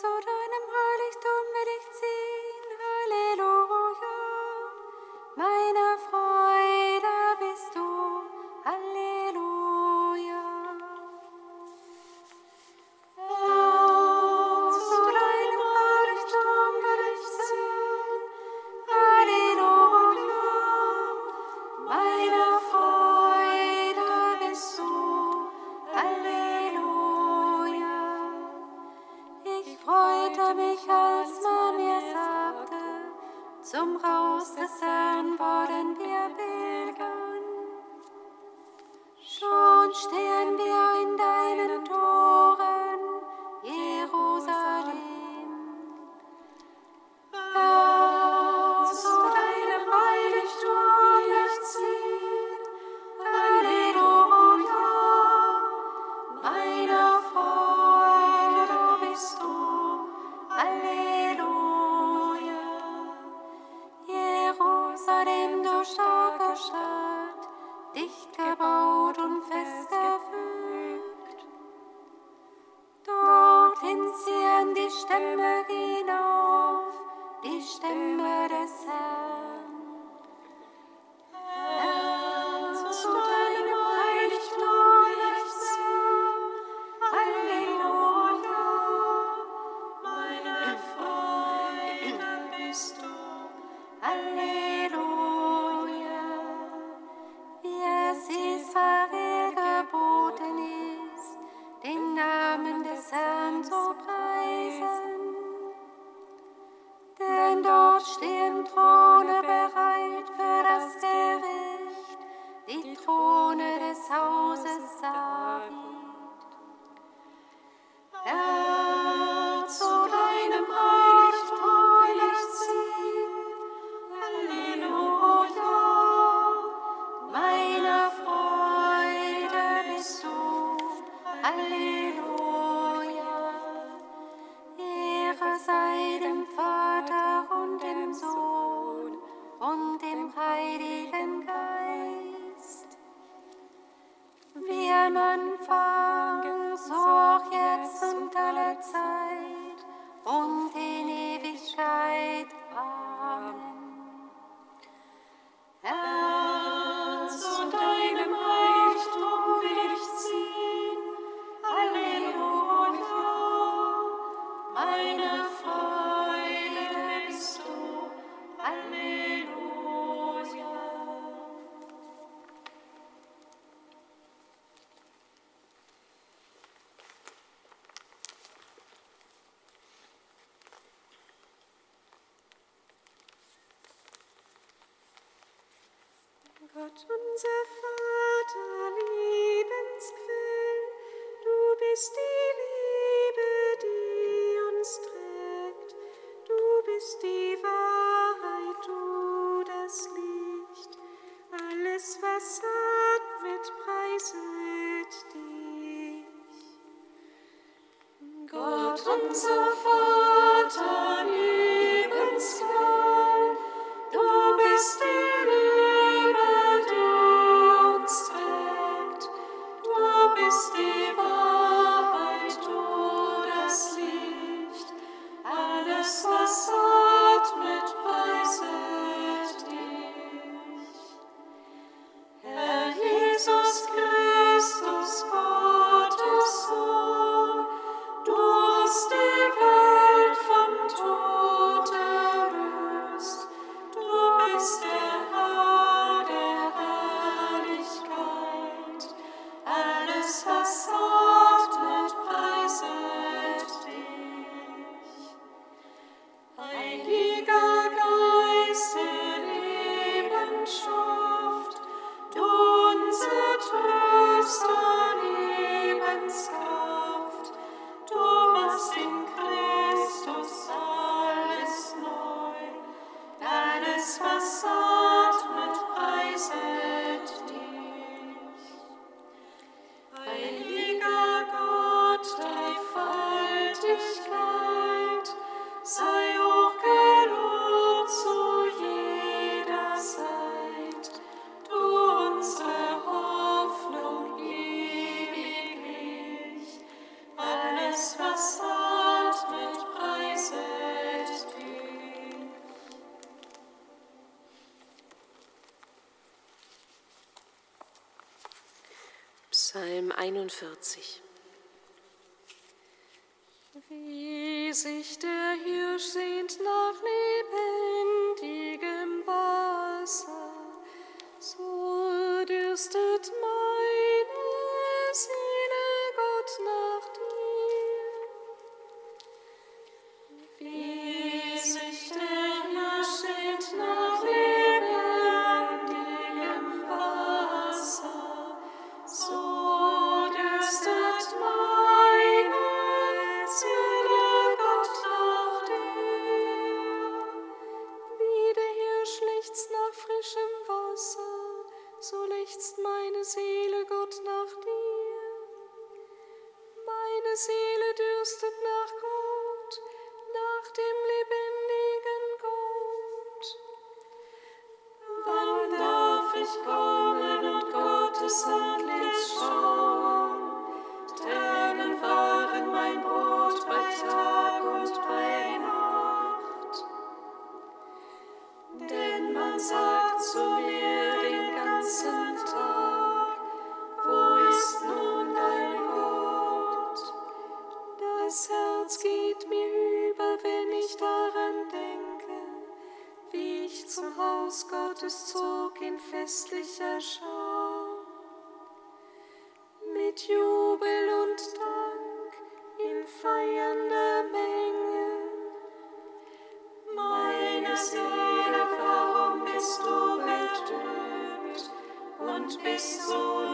sort zum Haus des Herrn worden bin. on the Christy. 41. Wie sich der Hirsch sehnt nach lebendigem Wasser, so dürstet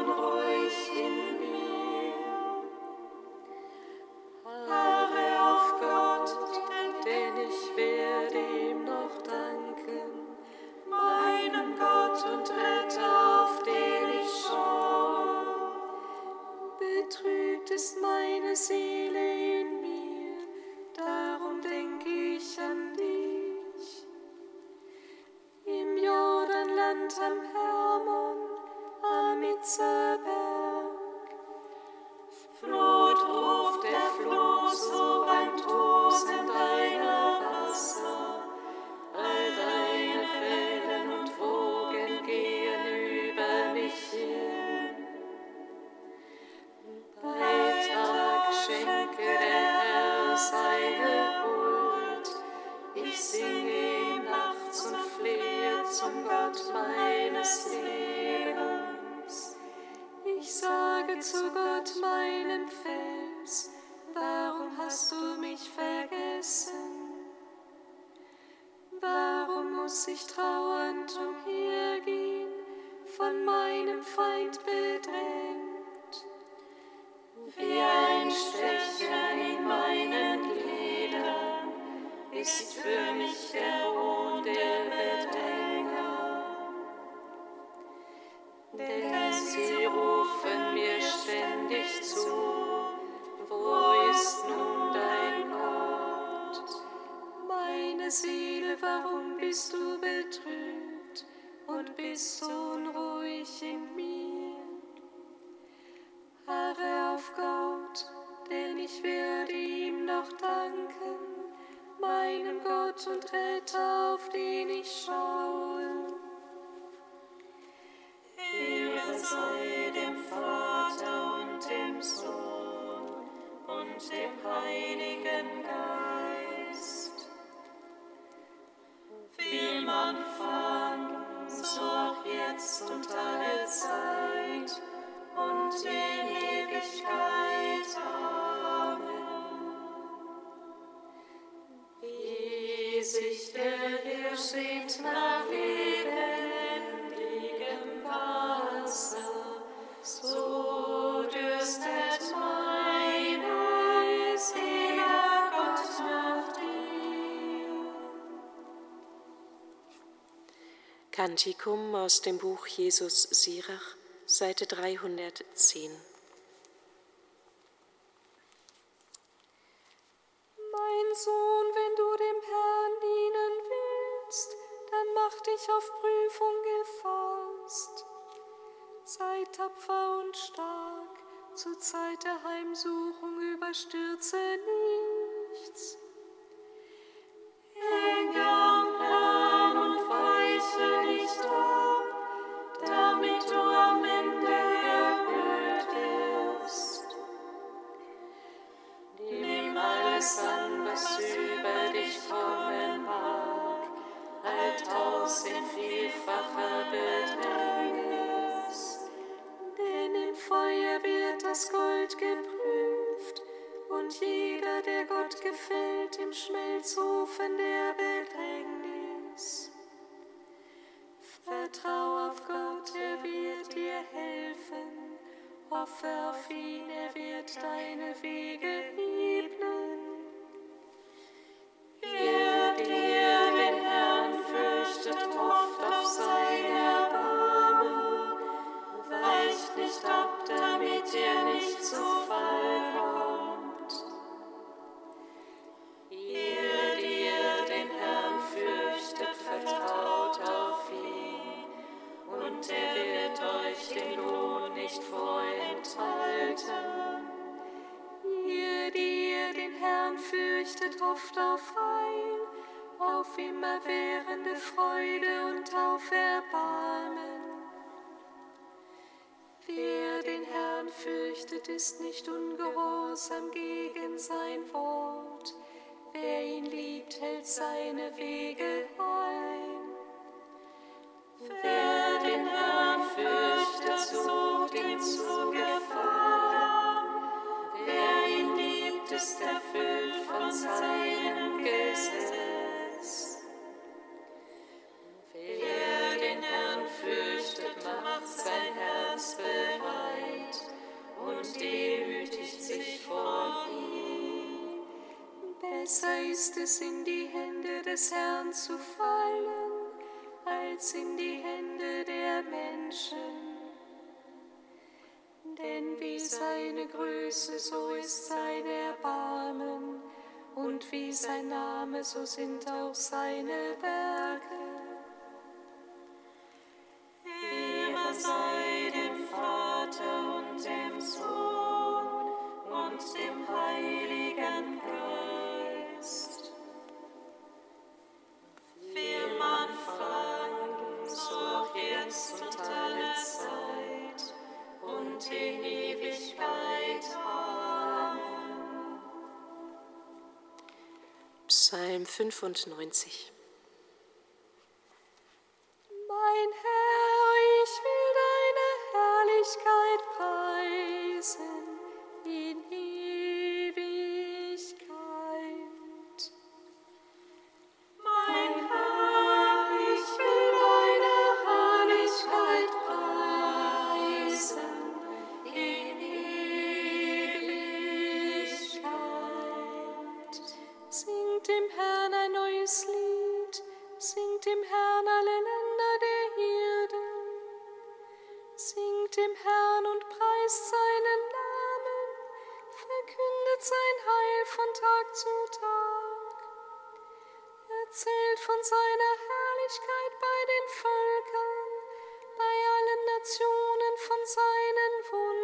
ruhig in mir. Ich sage zu Gott, meinem Fels, warum hast du mich vergessen? Warum muss ich trauernd umhergehen, von meinem Feind bedrängt? bist so unruhig in mir. Harre auf Gott, denn ich werde ihm noch danken, meinem Gott und Retter, auf den ich schaue. Ehre sei dem Vater und dem Sohn und dem Heiligen Geist jetzt und alle Zeit und in Ewigkeit. Amen. Kantikum aus dem Buch Jesus Sirach, Seite 310. Mein Sohn, wenn du dem Herrn dienen willst, dann mach dich auf Prüfung gefasst. Sei tapfer und stark, zur Zeit der Heimsuchung überstürze nie hoffe auf ihn, er wird deine Wege ist nicht ungehorsam gegen sein Wort. Wer ihn liebt, hält seine Wege ein. Wer den Herrn fürchtet, sucht ihn zu gefallen. Wer ihn liebt, ist erfüllt von seinem Gesetz. Ist es, in die Hände des Herrn zu fallen, als in die Hände der Menschen. Denn wie seine Größe, so ist sein Erbarmen, und wie sein Name, so sind auch seine Werke. 95. Singt dem Herrn und preist seinen Namen, verkündet sein Heil von Tag zu Tag. Erzählt von seiner Herrlichkeit bei den Völkern, bei allen Nationen von seinen Wundern.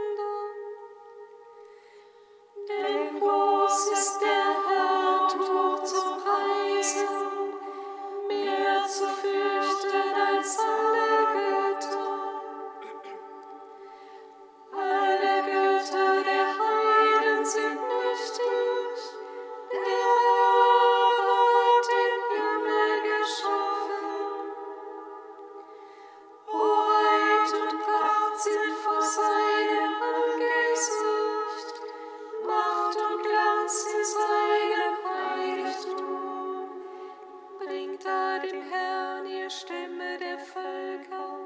Dem Herrn, ihr Stämme der Völker,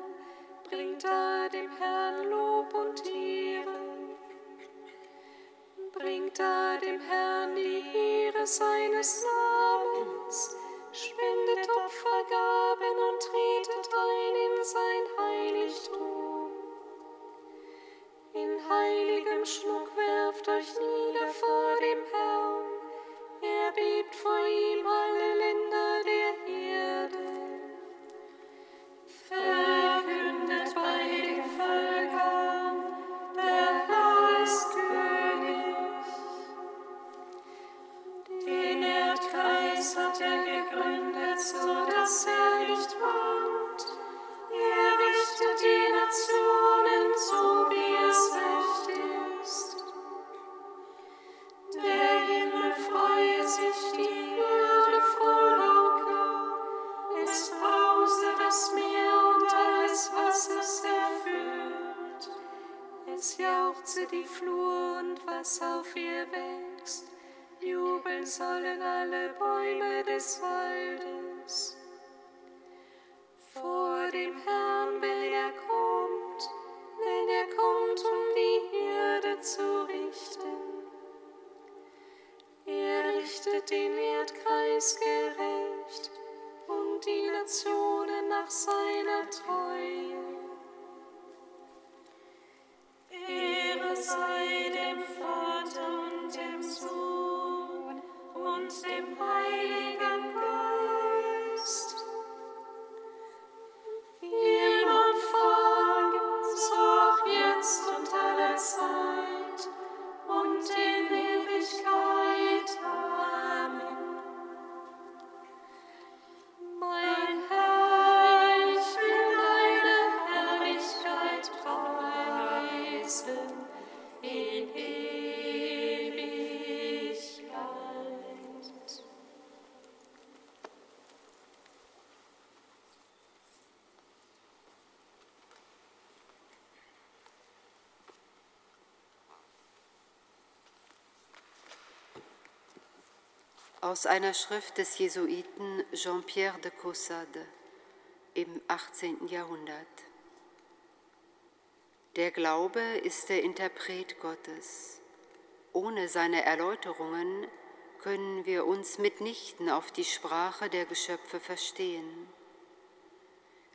bringt da dem Herrn Lob und Ehre. Bringt da dem Herrn die Ehre seines Namens, spendet Opfergaben und tretet ein in sein Heiligtum. In heiligem Schmuck werft euch nieder vor dem Herrn, er bebt vor ihm alle Länder der sollen alle Bäume des Waldes. Nach seiner Treue. Aus einer Schrift des Jesuiten Jean-Pierre de Caussade im 18. Jahrhundert. Der Glaube ist der Interpret Gottes. Ohne seine Erläuterungen können wir uns mitnichten auf die Sprache der Geschöpfe verstehen.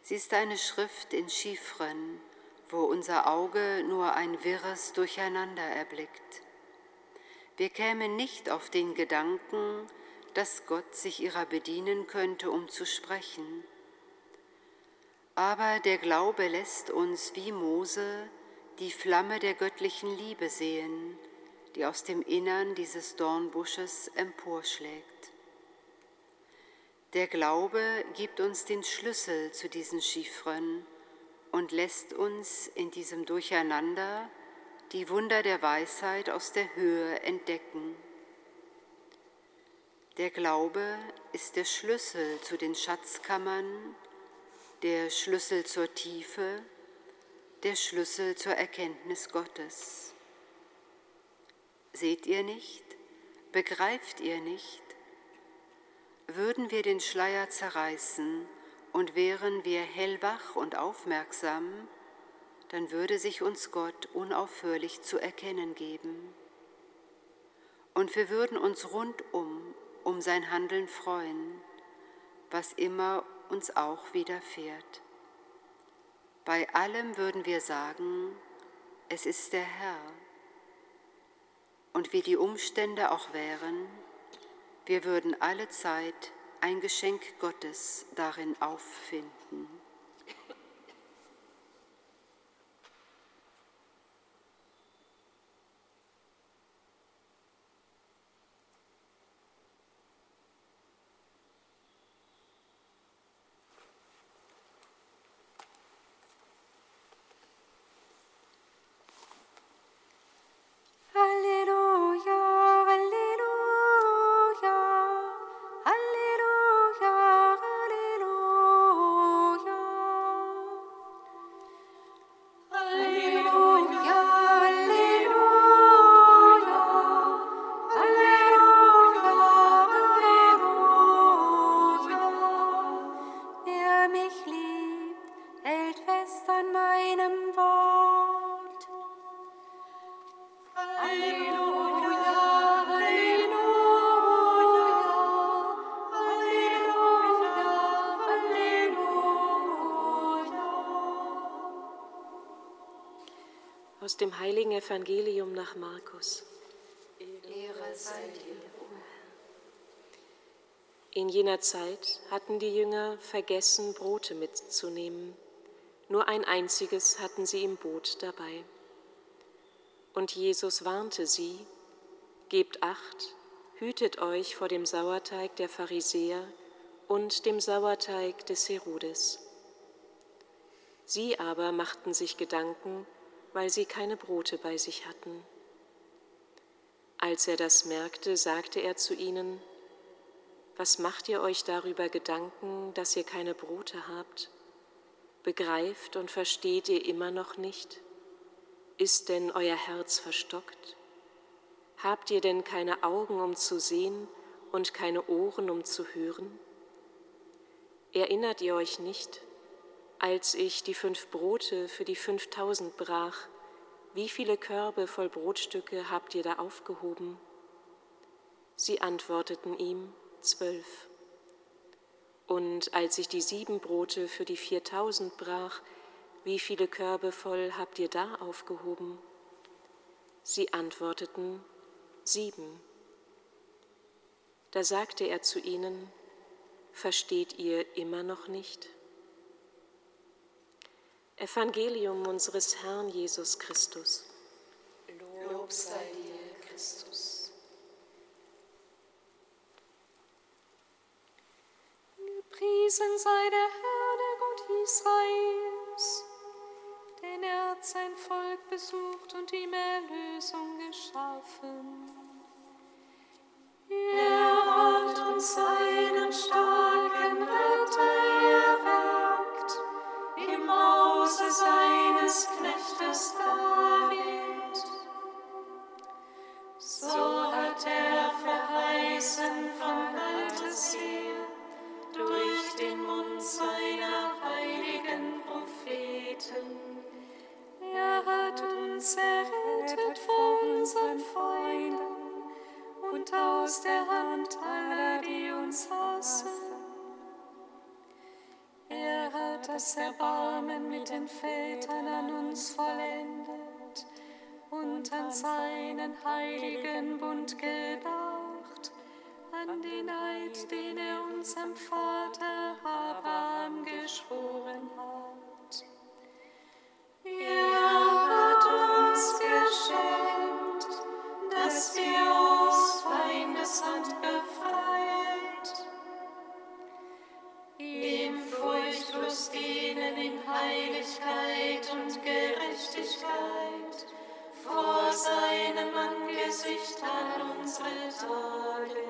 Sie ist eine Schrift in Chiffren, wo unser Auge nur ein wirres Durcheinander erblickt. Wir kämen nicht auf den Gedanken, dass Gott sich ihrer bedienen könnte, um zu sprechen. Aber der Glaube lässt uns wie Mose die Flamme der göttlichen Liebe sehen, die aus dem Innern dieses Dornbusches emporschlägt. Der Glaube gibt uns den Schlüssel zu diesen Chiffren und lässt uns in diesem Durcheinander die Wunder der Weisheit aus der Höhe entdecken. Der Glaube ist der Schlüssel zu den Schatzkammern, der Schlüssel zur Tiefe, der Schlüssel zur Erkenntnis Gottes. Seht ihr nicht? Begreift ihr nicht? Würden wir den Schleier zerreißen und wären wir hellwach und aufmerksam, dann würde sich uns Gott unaufhörlich zu erkennen geben. Und wir würden uns rundum um sein Handeln freuen, was immer uns auch widerfährt. Bei allem würden wir sagen, es ist der Herr. Und wie die Umstände auch wären, wir würden alle Zeit ein Geschenk Gottes darin auffinden. Evangelium nach Markus. Ehre sei dir, o In jener Zeit hatten die Jünger vergessen, Brote mitzunehmen. Nur ein einziges hatten sie im Boot dabei. Und Jesus warnte sie, Gebt acht, hütet euch vor dem Sauerteig der Pharisäer und dem Sauerteig des Herodes. Sie aber machten sich Gedanken, weil sie keine Brote bei sich hatten. Als er das merkte, sagte er zu ihnen, Was macht ihr euch darüber Gedanken, dass ihr keine Brote habt? Begreift und versteht ihr immer noch nicht? Ist denn euer Herz verstockt? Habt ihr denn keine Augen, um zu sehen und keine Ohren, um zu hören? Erinnert ihr euch nicht, als ich die fünf Brote für die fünftausend brach, wie viele Körbe voll Brotstücke habt ihr da aufgehoben? Sie antworteten ihm, zwölf. Und als ich die sieben Brote für die viertausend brach, wie viele Körbe voll habt ihr da aufgehoben? Sie antworteten, sieben. Da sagte er zu ihnen, versteht ihr immer noch nicht? Evangelium unseres Herrn Jesus Christus. Lob sei dir, Christus. Gepriesen sei der Herr, der Gott Israels, denn er hat sein Volk besucht und ihm Erlösung geschaffen. Er hat uns seinen starken seines Knechtes David. So hat er verheißen von altes her, das Erbarmen mit den Vätern an uns vollendet und an seinen heiligen Bund gedacht, Gerechtigkeit vor seinem Angesicht all unsere Tage.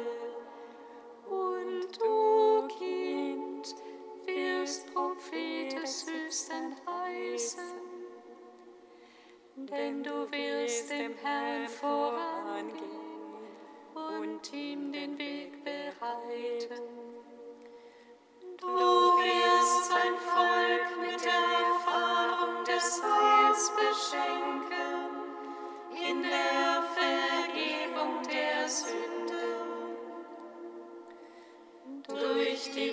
Und du, Kind, wirst Prophet des Höchsten heißen, denn du wirst dem Herrn vorangehen und ihm den Weg bereiten.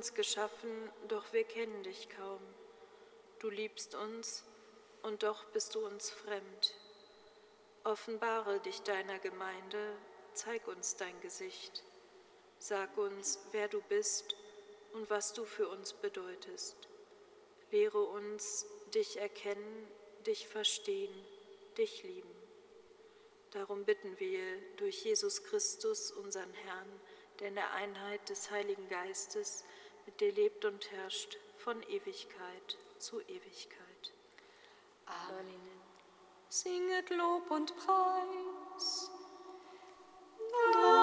Uns geschaffen, doch wir kennen dich kaum. Du liebst uns und doch bist du uns fremd. Offenbare dich deiner Gemeinde, zeig uns dein Gesicht. Sag uns, wer du bist und was du für uns bedeutest. Lehre uns, dich erkennen, dich verstehen, dich lieben. Darum bitten wir durch Jesus Christus, unseren Herrn, der in der Einheit des Heiligen Geistes dir lebt und herrscht von Ewigkeit zu Ewigkeit. Singet Lob und Preis. Dank